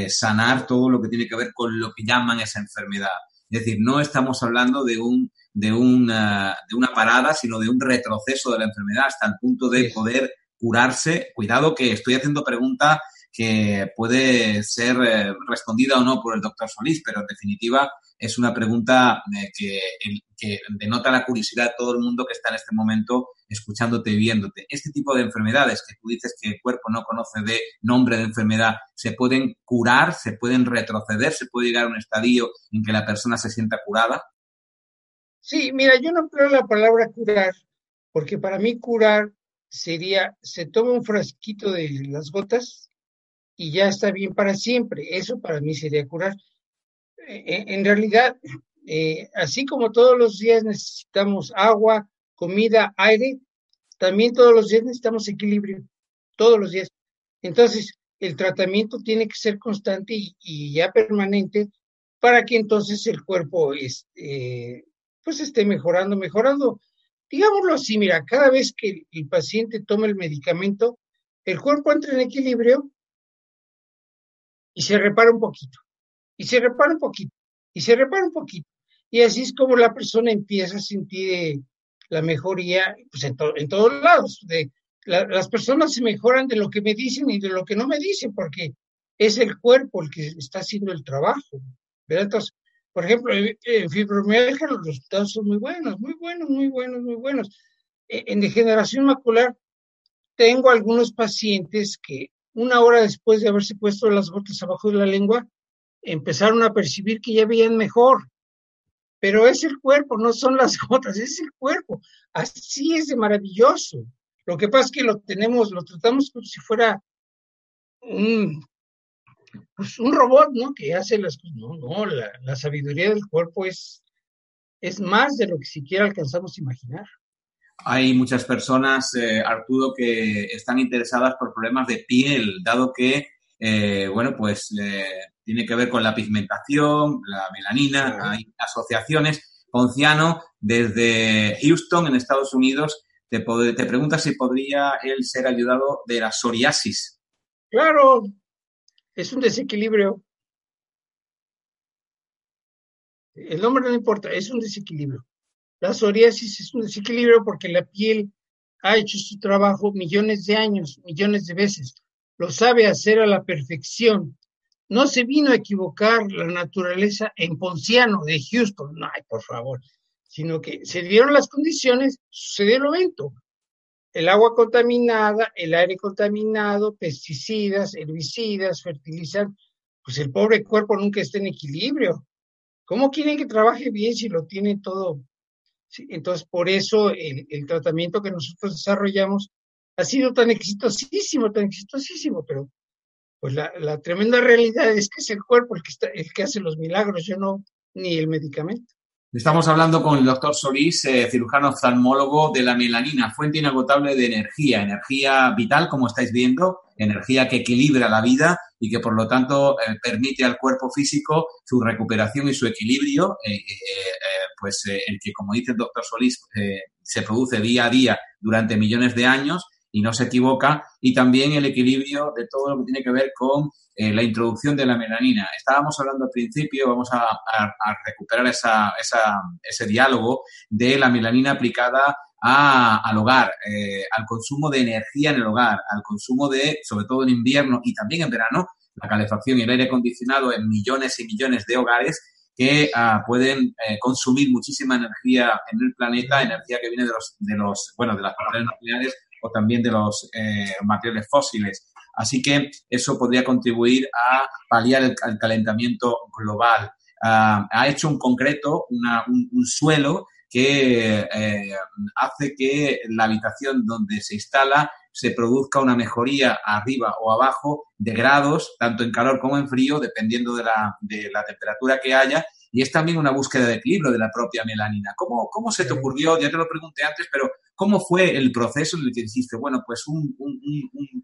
sanar todo lo que tiene que ver con lo que llaman esa enfermedad. Es decir, no estamos hablando de un de una, de una parada, sino de un retroceso de la enfermedad hasta el punto de poder curarse. Cuidado que estoy haciendo pregunta que puede ser eh, respondida o no por el doctor Solís, pero en definitiva es una pregunta eh, que, denota la curiosidad de todo el mundo que está en este momento escuchándote y viéndote. Este tipo de enfermedades que tú dices que el cuerpo no conoce de nombre de enfermedad, se pueden curar, se pueden retroceder, se puede llegar a un estadio en que la persona se sienta curada. Sí, mira, yo no creo la palabra curar, porque para mí curar sería, se toma un frasquito de las gotas y ya está bien para siempre. Eso para mí sería curar. E, e, en realidad, eh, así como todos los días necesitamos agua, comida, aire, también todos los días necesitamos equilibrio, todos los días. Entonces, el tratamiento tiene que ser constante y, ya permanente para que entonces el cuerpo este, pues esté mejorando, mejorando. Digámoslo así, mira, cada vez que el paciente toma el medicamento, el cuerpo entra en equilibrio y se repara un poquito, y se repara un poquito, y se repara un poquito. Y así es como la persona empieza a sentir eh, la mejoría pues en, en todos lados. De, las personas se mejoran de lo que me dicen y de lo que no me dicen, porque es el cuerpo el que está haciendo el trabajo. ¿verdad? Entonces, por ejemplo, en fibromialgia los resultados son muy buenos, muy buenos, muy buenos, muy buenos. E, en degeneración macular tengo algunos pacientes que una hora después de haberse puesto las gotas abajo de la lengua, empezaron a percibir que ya veían mejor. Pero es el cuerpo, no son las gotas, es el cuerpo. Así es de maravilloso. Lo que pasa es que lo tenemos, lo tratamos como si fuera un pues un robot, ¿no? Que hace las cosas. No, no, la, sabiduría del cuerpo es, es más de lo que siquiera alcanzamos a imaginar. Hay muchas personas, eh, Arturo, que están interesadas por problemas de piel, dado que, eh, bueno, pues eh, tiene que ver con la pigmentación, la melanina, hay asociaciones. Ponciano, desde Houston, en Estados Unidos, te, te pregunta si podría él ser ayudado de la psoriasis. Claro, es un desequilibrio. El nombre no importa, es un desequilibrio. La psoriasis es un desequilibrio porque la piel ha hecho su trabajo millones de años, millones de veces. Lo sabe hacer a la perfección. No se vino a equivocar la naturaleza en Ponciano de Houston, no, por favor, sino que se dieron las condiciones, sucedió el evento el agua contaminada, el aire contaminado, pesticidas, herbicidas, fertilizantes, pues el pobre cuerpo nunca está en equilibrio. ¿Cómo quieren que trabaje bien si lo tiene todo? Entonces, por eso el, tratamiento que nosotros desarrollamos ha sido tan exitosísimo, tan exitosísimo, pero pues la, tremenda realidad es que es el cuerpo el que, está, el que hace los milagros, yo no, ni el medicamento. Estamos hablando con el doctor Solís, eh, cirujano oftalmólogo de la melanina, fuente inagotable de energía, energía vital, como estáis viendo, energía que equilibra la vida y que por lo tanto eh, permite al cuerpo físico su recuperación y su equilibrio, eh, pues el que, como dice el doctor Solís, se produce día a día durante millones de años y no se equivoca, y también el equilibrio de todo lo que tiene que ver con eh, la introducción de la melanina. Estábamos hablando al principio, vamos a, recuperar esa, ese diálogo de la melanina aplicada al hogar, eh, al consumo de energía en el hogar, al consumo de, sobre todo en invierno y también en verano, la calefacción y el aire acondicionado en millones y millones de hogares que ah, pueden eh, consumir muchísima energía en el planeta, energía que viene de los, de bueno, de las paneles nucleares o también de los eh, materiales fósiles. Así que eso podría contribuir a paliar el, calentamiento global. ah, ha hecho un concreto, un, suelo que eh, hace que la habitación donde se instala se produzca una mejoría arriba o abajo de grados, tanto en calor como en frío, dependiendo de la, de la temperatura que haya, y es también una búsqueda de equilibrio de la propia melanina. ¿Cómo, cómo se te ocurrió? Ya te lo pregunté antes, pero ¿cómo fue el proceso en el que dijiste, bueno, pues un, un, un,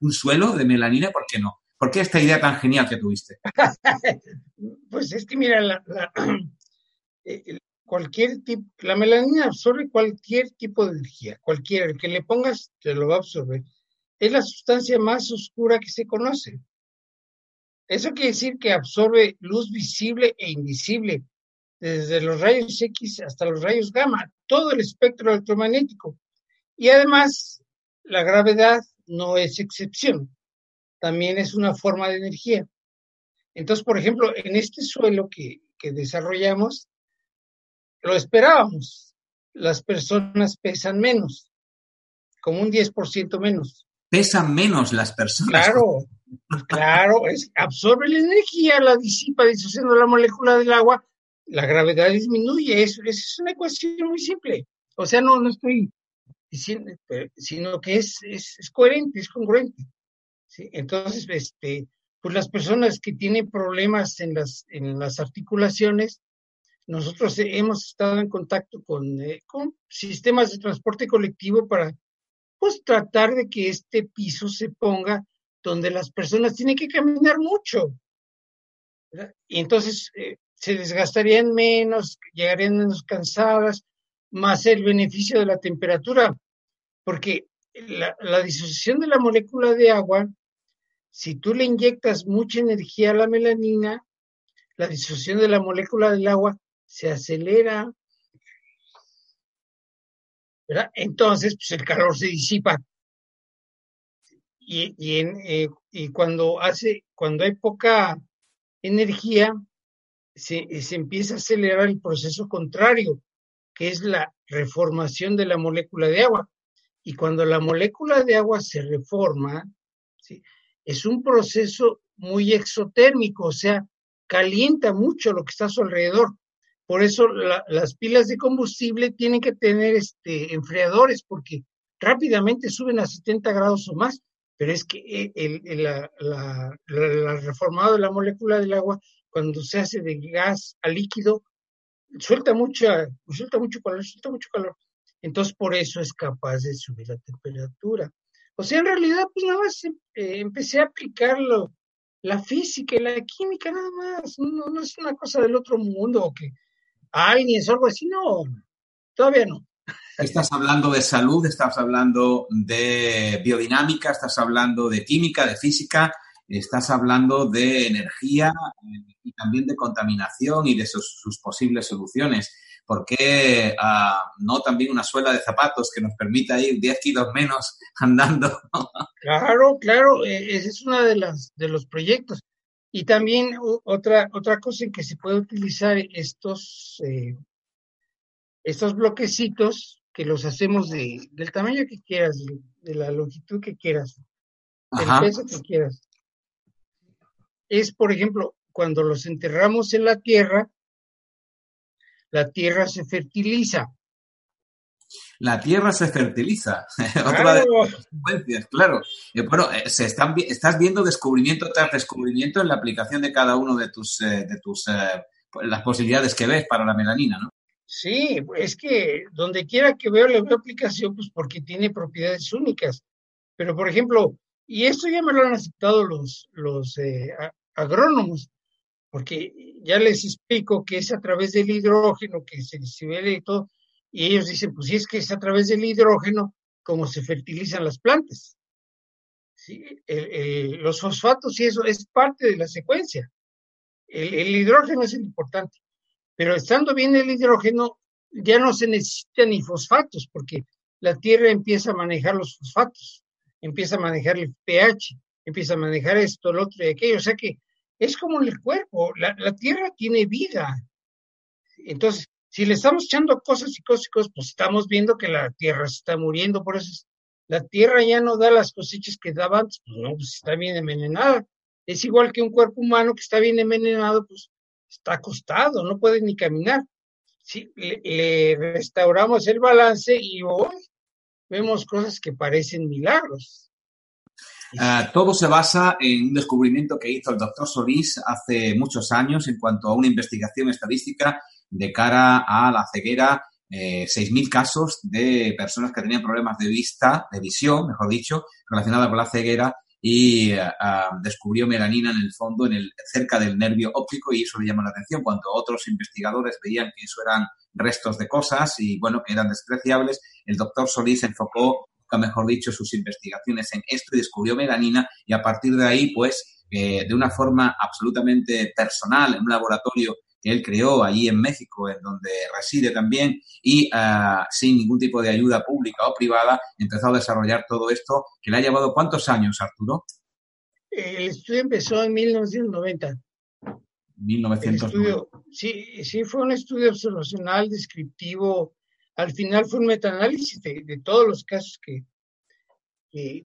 un suelo de melanina, ¿por qué no? ¿Por qué esta idea tan genial que tuviste? pues es que mira, la, eh, cualquier tipo, la melanina absorbe cualquier tipo de energía, cualquiera, el que le pongas te lo va a absorber. Es la sustancia más oscura que se conoce. Eso quiere decir que absorbe luz visible e invisible, desde los rayos X hasta los rayos gamma, todo el espectro electromagnético. Y además, la gravedad no es excepción, también es una forma de energía. Entonces, por ejemplo, en este suelo que, que desarrollamos, lo esperábamos. Las personas pesan menos, como un 10% menos. Pesan menos las personas. Claro, claro, es, absorbe la energía, la disipa disociando la molécula del agua, la gravedad disminuye. Es, es una ecuación muy simple. O sea, no, no estoy diciendo, sino que es, es, es coherente, es congruente. ¿sí? Entonces, este, pues las personas que tienen problemas en las, en las articulaciones, nosotros hemos estado en contacto con, eh, con sistemas de transporte colectivo para pues tratar de que este piso se ponga donde las personas tienen que caminar mucho. Y entonces eh, se desgastarían menos, llegarían menos cansadas, más el beneficio de la temperatura, porque la, la disociación de la molécula de agua, si tú le inyectas mucha energía a la melanina, la disociación de la molécula del agua se acelera. ¿verdad? Entonces, pues el calor se disipa. Y, eh, y cuando hace, cuando hay poca energía, se, se empieza a acelerar el proceso contrario, que es la reformación de la molécula de agua. Y cuando la molécula de agua se reforma, es un proceso muy exotérmico, o sea, calienta mucho lo que está a su alrededor. Por eso las pilas de combustible tienen que tener este, enfriadores porque rápidamente suben a 70 grados o más, pero es que eh, el, la, la, la, reformado de la molécula del agua, cuando se hace de gas a líquido, suelta, mucha, suelta mucho calor, suelta mucho calor. Entonces, por eso es capaz de subir la temperatura. O sea, en realidad, pues nada más eh, empecé a aplicarlo, la física y la química, nada más. No, no es una cosa del otro mundo que alguien o algo así, no, todavía no. Estás hablando de salud, estás hablando de biodinámica, estás hablando de química, de física, estás hablando de energía y también de contaminación y de sus, sus posibles soluciones. ¿Por qué uh, no también una suela de zapatos que nos permita ir 10 kilos menos andando? claro, claro, e, ese es uno de, las, de los proyectos. Y también otra, otra cosa en que se puede utilizar estos, eh, estos bloquecitos que los hacemos de, del tamaño que quieras, de, la longitud que quieras, del peso que quieras. Es, por ejemplo, cuando los enterramos en la tierra, la tierra se fertiliza la tierra se fertiliza. Otra de las consecuencias, claro. Eh, bueno, eh, se están, estás viendo descubrimiento tras descubrimiento en la aplicación de cada uno de tus, eh, de tus las posibilidades que ves para la melanina, ¿no? Sí, es que donde quiera que veo, le veo aplicación, pues porque tiene propiedades únicas. Pero, por ejemplo, y esto ya me lo han aceptado los, los agrónomos, porque ya les explico que es a través del hidrógeno que se ve y todo, y ellos dicen, pues si es que es a través del hidrógeno como se fertilizan las plantas. ¿Sí? los fosfatos y eso es parte de la secuencia. El, el, hidrógeno es el importante. Pero estando bien el hidrógeno, ya no se necesitan ni fosfatos, porque la Tierra empieza a manejar los fosfatos, empieza a manejar el pH, empieza a manejar esto, lo otro y aquello. O sea que es como en el cuerpo, la, la Tierra tiene vida. Entonces, si le estamos echando cosas y cosas pues estamos viendo que la tierra se está muriendo, por eso la tierra ya no da las cosechas que daba antes, pues no, pues está bien envenenada. Es igual que un cuerpo humano que está bien envenenado, pues está acostado, no puede ni caminar. Sí, le, restauramos el balance y hoy vemos cosas que parecen milagros. Ah, todo se basa en un descubrimiento que hizo el doctor Solís hace muchos años en cuanto a una investigación estadística de cara a la ceguera. Eh, 6.000 casos de personas que tenían problemas de vista, de visión, mejor dicho, relacionada con la ceguera y eh, descubrió melanina en el fondo, en el, cerca del nervio óptico y eso le llama la atención. Cuando otros investigadores veían que eso eran restos de cosas y bueno, que eran despreciables, el doctor Solís enfocó, mejor dicho, sus investigaciones en esto y descubrió melanina y a partir de ahí, pues, eh, de una forma absolutamente personal, en un laboratorio que él creó allí en México, en donde reside también, y ah, sin ningún tipo de ayuda pública o privada, empezó a desarrollar todo esto, que le ha llevado cuántos años, Arturo? El estudio empezó en 1990. 1990. sí, sí, fue un estudio observacional, descriptivo. Al final fue un metaanálisis de, de todos los casos que,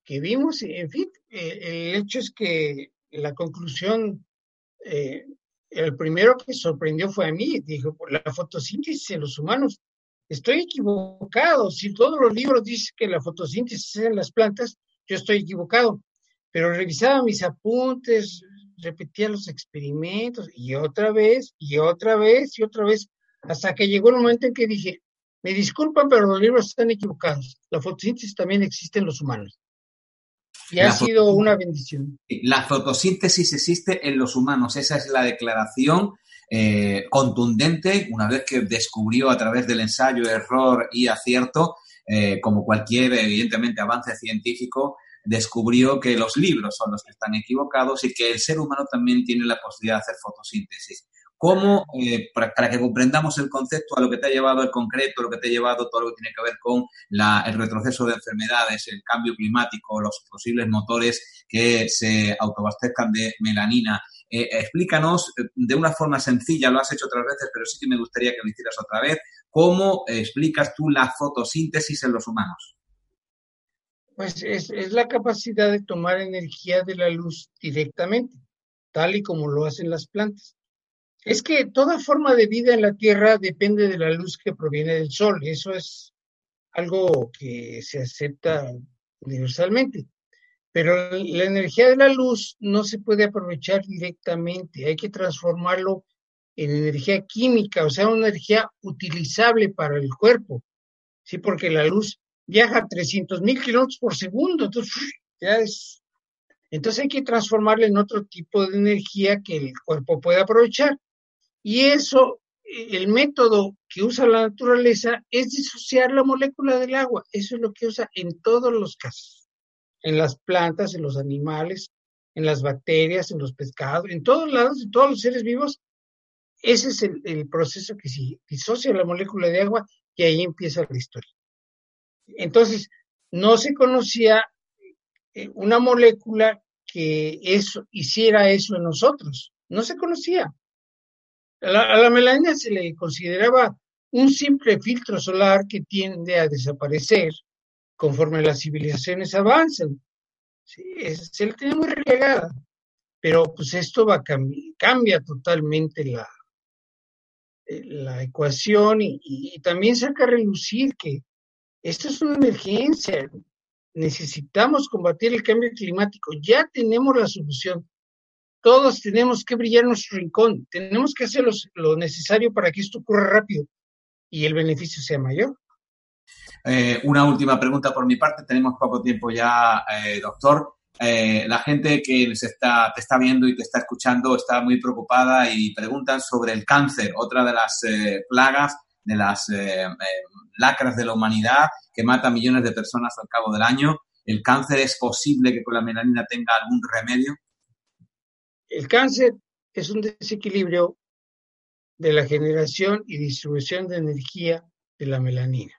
que, vimos. En fin, el hecho es que la conclusión eh, el primero que sorprendió fue a mí, dijo, la fotosíntesis en los humanos. Estoy equivocado, si todos los libros dicen que la fotosíntesis es en las plantas, yo estoy equivocado. Pero revisaba mis apuntes, repetía los experimentos y otra vez, y otra vez, y otra vez, hasta que llegó el momento en que dije, me disculpan, pero los libros están equivocados. La fotosíntesis también existe en los humanos. Y ha sido una bendición. La fotosíntesis existe en los humanos. Esa es la declaración eh, contundente una vez que descubrió a través del ensayo, error y acierto, eh, como cualquier, evidentemente, avance científico, descubrió que los libros son los que están equivocados y que el ser humano también tiene la posibilidad de hacer fotosíntesis cómo, eh, para, que comprendamos el concepto, a lo que te ha llevado el concreto, lo que te ha llevado todo lo que tiene que ver con el retroceso de enfermedades, el cambio climático, los posibles motores que se autobastezcan de melanina. Eh, explícanos eh, de una forma sencilla, lo has hecho otras veces, pero sí que me gustaría que lo hicieras otra vez, cómo explicas tú la fotosíntesis en los humanos. Pues es, es la capacidad de tomar energía de la luz directamente, tal y como lo hacen las plantas. Es que toda forma de vida en la Tierra depende de la luz que proviene del Sol. Eso es algo que se acepta universalmente. Pero la energía de la luz no se puede aprovechar directamente. Hay que transformarlo en energía química, o sea, una energía utilizable para el cuerpo. Sí, porque la luz viaja a 300 mil kilómetros por segundo. Entonces, ya es. Entonces hay que transformarla en otro tipo de energía que el cuerpo pueda aprovechar. Y eso, el método que usa la naturaleza es disociar la molécula del agua. Eso es lo que usa en todos los casos. En las plantas, en los animales, en las bacterias, en los pescados, en todos lados, en todos los seres vivos. Ese es el, proceso que se disocia la molécula de agua y ahí empieza la historia. Entonces, no se conocía eh, una molécula que eso, hiciera eso en nosotros. No se conocía. A la, melanina se le consideraba un simple filtro solar que tiende a desaparecer conforme las civilizaciones avanzan. se le tiene muy relegada, pero pues esto va a cambia totalmente la, la ecuación y, y, también saca a relucir que esto es una emergencia. Necesitamos combatir el cambio climático. Ya tenemos la solución todos tenemos que brillar nuestro rincón, tenemos que hacer lo necesario para que esto ocurra rápido y el beneficio sea mayor. Eh, una última pregunta por mi parte, tenemos poco tiempo ya, eh, doctor. Eh, la gente que se está, te está viendo y te está escuchando está muy preocupada y preguntan sobre el cáncer, otra de las plagas, de las lacras de la humanidad que mata millones de personas al cabo del año. ¿El cáncer es posible que con la melanina tenga algún remedio? El cáncer es un desequilibrio de la generación y distribución de energía de la melanina.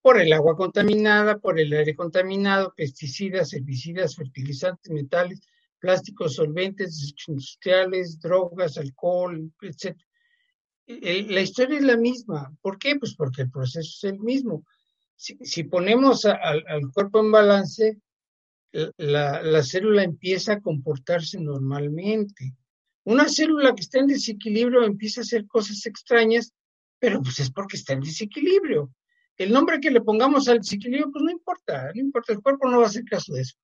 Por el agua contaminada, por el aire contaminado, pesticidas, herbicidas, fertilizantes, metales, plásticos, solventes industriales, drogas, alcohol, etc. La historia es la misma. ¿Por qué? Pues porque el proceso es el mismo. Si, ponemos al cuerpo en balance, la, célula empieza a comportarse normalmente. Una célula que está en desequilibrio empieza a hacer cosas extrañas, pero pues es porque está en desequilibrio. El nombre que le pongamos al desequilibrio, pues no importa, no importa, el cuerpo no va a hacer caso de eso.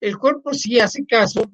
El cuerpo sí hace caso